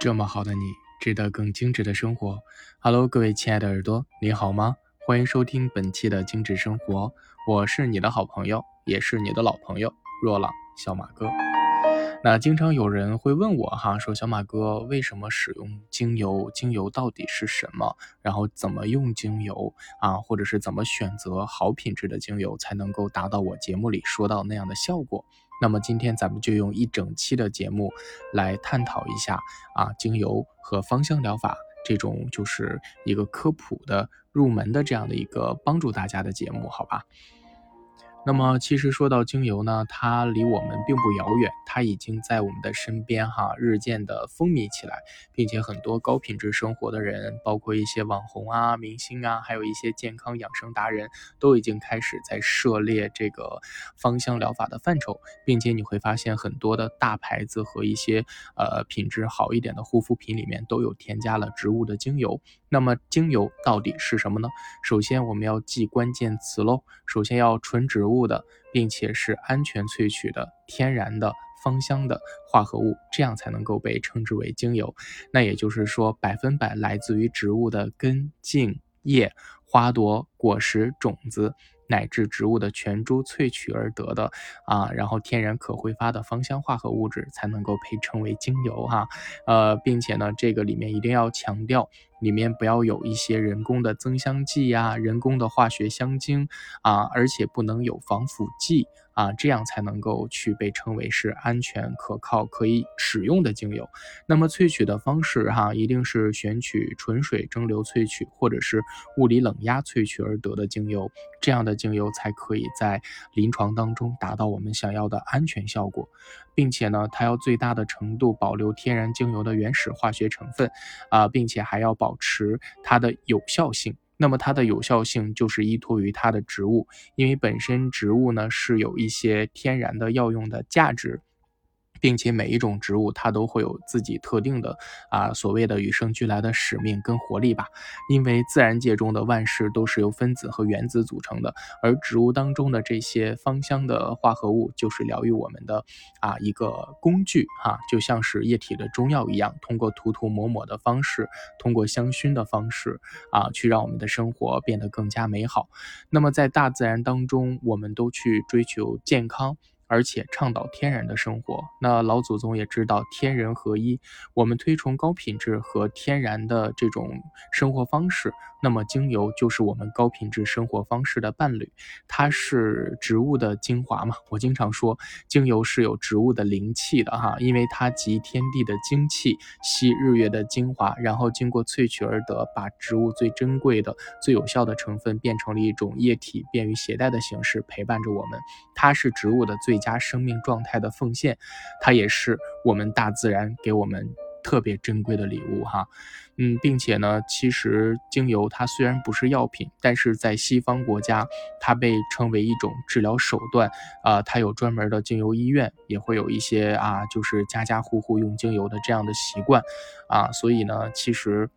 这么好的你，值得更精致的生活。Hello，各位亲爱的耳朵，你好吗？欢迎收听本期的精致生活，我是你的好朋友，也是你的老朋友若朗小马哥。那经常有人会问我哈，说小马哥为什么使用精油？精油到底是什么？然后怎么用精油啊？或者是怎么选择好品质的精油才能够达到我节目里说到那样的效果？那么今天咱们就用一整期的节目来探讨一下啊，精油和芳香疗法这种就是一个科普的入门的这样的一个帮助大家的节目，好吧？那么，其实说到精油呢，它离我们并不遥远，它已经在我们的身边哈，日渐的风靡起来，并且很多高品质生活的人，包括一些网红啊、明星啊，还有一些健康养生达人，都已经开始在涉猎这个芳香疗法的范畴，并且你会发现很多的大牌子和一些呃品质好一点的护肤品里面都有添加了植物的精油。那么精油到底是什么呢？首先我们要记关键词喽，首先要纯植物的，并且是安全萃取的、天然的、芳香的化合物，这样才能够被称之为精油。那也就是说，百分百来自于植物的根、茎、叶、花朵、果实、种子。乃至植物的全株萃取而得的啊，然后天然可挥发的芳香化合物质才能够被称为精油哈，呃，并且呢，这个里面一定要强调，里面不要有一些人工的增香剂呀、人工的化学香精啊，而且不能有防腐剂。啊，这样才能够去被称为是安全可靠可以使用的精油。那么萃取的方式哈，一定是选取纯水蒸馏萃取，或者是物理冷压萃取而得的精油，这样的精油才可以在临床当中达到我们想要的安全效果，并且呢，它要最大的程度保留天然精油的原始化学成分啊，并且还要保持它的有效性。那么它的有效性就是依托于它的植物，因为本身植物呢是有一些天然的药用的价值。并且每一种植物它都会有自己特定的啊所谓的与生俱来的使命跟活力吧，因为自然界中的万事都是由分子和原子组成的，而植物当中的这些芳香的化合物就是疗愈我们的啊一个工具哈，就像是液体的中药一样，通过涂涂抹抹的方式，通过香薰的方式啊，去让我们的生活变得更加美好。那么在大自然当中，我们都去追求健康。而且倡导天然的生活，那老祖宗也知道天人合一，我们推崇高品质和天然的这种生活方式，那么精油就是我们高品质生活方式的伴侣，它是植物的精华嘛。我经常说，精油是有植物的灵气的哈，因为它集天地的精气，吸日月的精华，然后经过萃取而得，把植物最珍贵的、最有效的成分变成了一种液体，便于携带的形式陪伴着我们。它是植物的最。加生命状态的奉献，它也是我们大自然给我们特别珍贵的礼物哈，嗯，并且呢，其实精油它虽然不是药品，但是在西方国家，它被称为一种治疗手段啊，它有专门的精油医院，也会有一些啊，就是家家户户用精油的这样的习惯啊，所以呢，其实。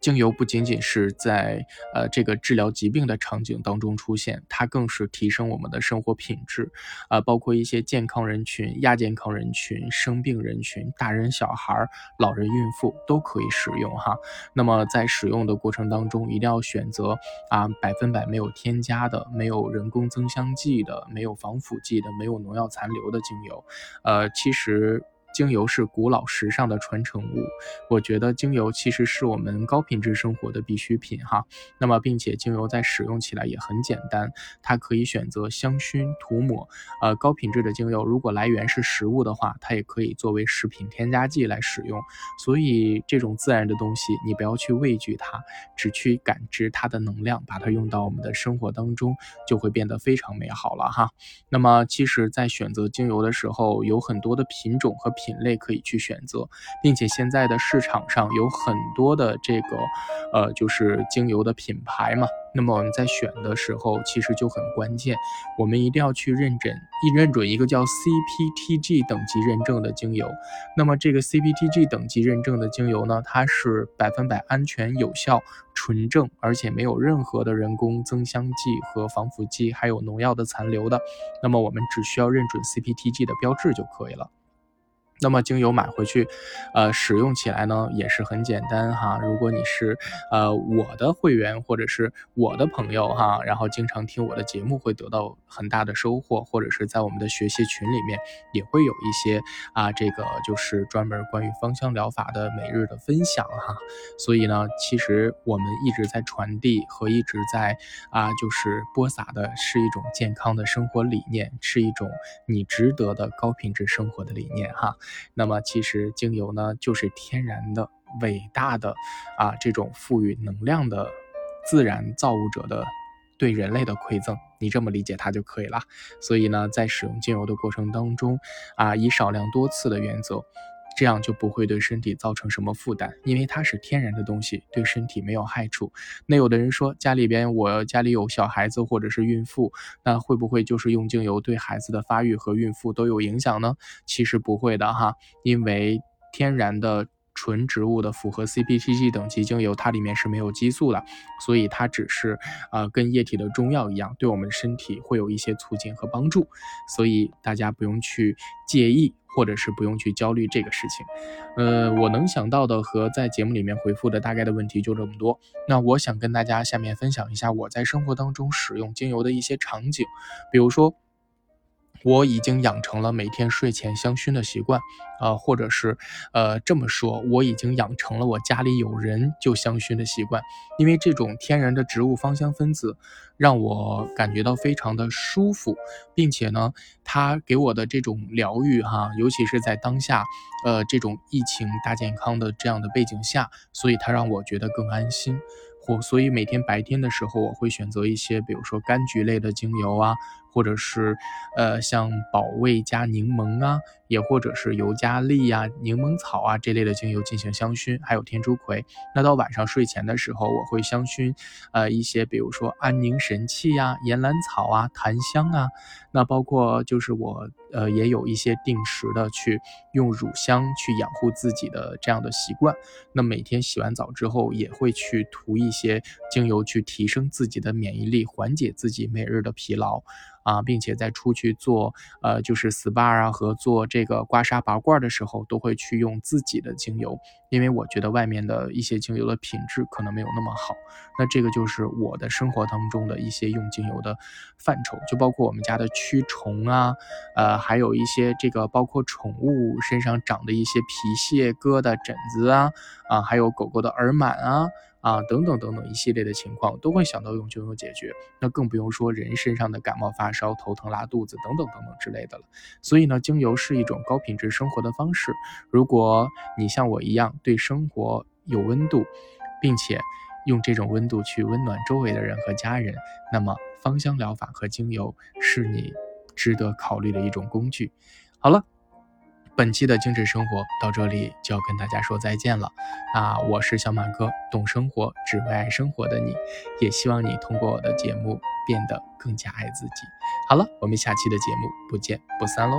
精油不仅仅是在呃这个治疗疾病的场景当中出现，它更是提升我们的生活品质，啊，包括一些健康人群、亚健康人群、生病人群、大人小孩、老人孕妇都可以使用哈。那么在使用的过程当中，一定要选择啊百分百没有添加的、没有人工增香剂的、没有防腐剂的、没有农药残留的精油。呃，其实。精油是古老时尚的传承物，我觉得精油其实是我们高品质生活的必需品哈。那么，并且精油在使用起来也很简单，它可以选择香薰涂抹。呃，高品质的精油如果来源是食物的话，它也可以作为食品添加剂来使用。所以，这种自然的东西，你不要去畏惧它，只去感知它的能量，把它用到我们的生活当中，就会变得非常美好了哈。那么，其实，在选择精油的时候，有很多的品种和。品类可以去选择，并且现在的市场上有很多的这个，呃，就是精油的品牌嘛。那么我们在选的时候，其实就很关键，我们一定要去认准一认准一个叫 CPTG 等级认证的精油。那么这个 CPTG 等级认证的精油呢，它是百分百安全、有效、纯正，而且没有任何的人工增香剂和防腐剂，还有农药的残留的。那么我们只需要认准 CPTG 的标志就可以了。那么精油买回去，呃，使用起来呢也是很简单哈。如果你是呃我的会员或者是我的朋友哈，然后经常听我的节目，会得到很大的收获，或者是在我们的学习群里面也会有一些啊，这个就是专门关于芳香疗法的每日的分享哈。所以呢，其实我们一直在传递和一直在啊，就是播撒的是一种健康的生活理念，是一种你值得的高品质生活的理念哈。那么其实精油呢，就是天然的、伟大的啊，这种赋予能量的自然造物者的对人类的馈赠，你这么理解它就可以了。所以呢，在使用精油的过程当中啊，以少量多次的原则。这样就不会对身体造成什么负担，因为它是天然的东西，对身体没有害处。那有的人说家里边我家里有小孩子或者是孕妇，那会不会就是用精油对孩子的发育和孕妇都有影响呢？其实不会的哈，因为天然的。纯植物的符合 CPTG 等级精油，它里面是没有激素的，所以它只是呃跟液体的中药一样，对我们身体会有一些促进和帮助，所以大家不用去介意，或者是不用去焦虑这个事情。呃，我能想到的和在节目里面回复的大概的问题就这么多。那我想跟大家下面分享一下我在生活当中使用精油的一些场景，比如说。我已经养成了每天睡前香薰的习惯，呃，或者是，呃，这么说，我已经养成了我家里有人就香薰的习惯，因为这种天然的植物芳香分子让我感觉到非常的舒服，并且呢，它给我的这种疗愈哈，尤其是在当下，呃，这种疫情大健康的这样的背景下，所以它让我觉得更安心。或所以每天白天的时候，我会选择一些，比如说柑橘类的精油啊。或者是，呃，像保卫加柠檬啊，也或者是尤加利啊、柠檬草啊这类的精油进行香薰，还有天竺葵。那到晚上睡前的时候，我会香薰，呃，一些比如说安宁神器呀、岩兰草啊、檀香啊。那包括就是我，呃，也有一些定时的去用乳香去养护自己的这样的习惯。那每天洗完澡之后，也会去涂一些精油去提升自己的免疫力，缓解自己每日的疲劳。啊，并且在出去做呃，就是 SPA 啊和做这个刮痧拔罐的时候，都会去用自己的精油，因为我觉得外面的一些精油的品质可能没有那么好。那这个就是我的生活当中的一些用精油的范畴，就包括我们家的驱虫啊，呃，还有一些这个包括宠物身上长的一些皮屑、疙瘩、疹子啊，啊，还有狗狗的耳螨啊。啊，等等等等一系列的情况都会想到用精油解决，那更不用说人身上的感冒发烧、头疼拉肚子等等等等之类的了。所以呢，精油是一种高品质生活的方式。如果你像我一样对生活有温度，并且用这种温度去温暖周围的人和家人，那么芳香疗法和精油是你值得考虑的一种工具。好了。本期的精致生活到这里就要跟大家说再见了那！我是小马哥，懂生活，只为爱生活的你，也希望你通过我的节目变得更加爱自己。好了，我们下期的节目不见不散喽！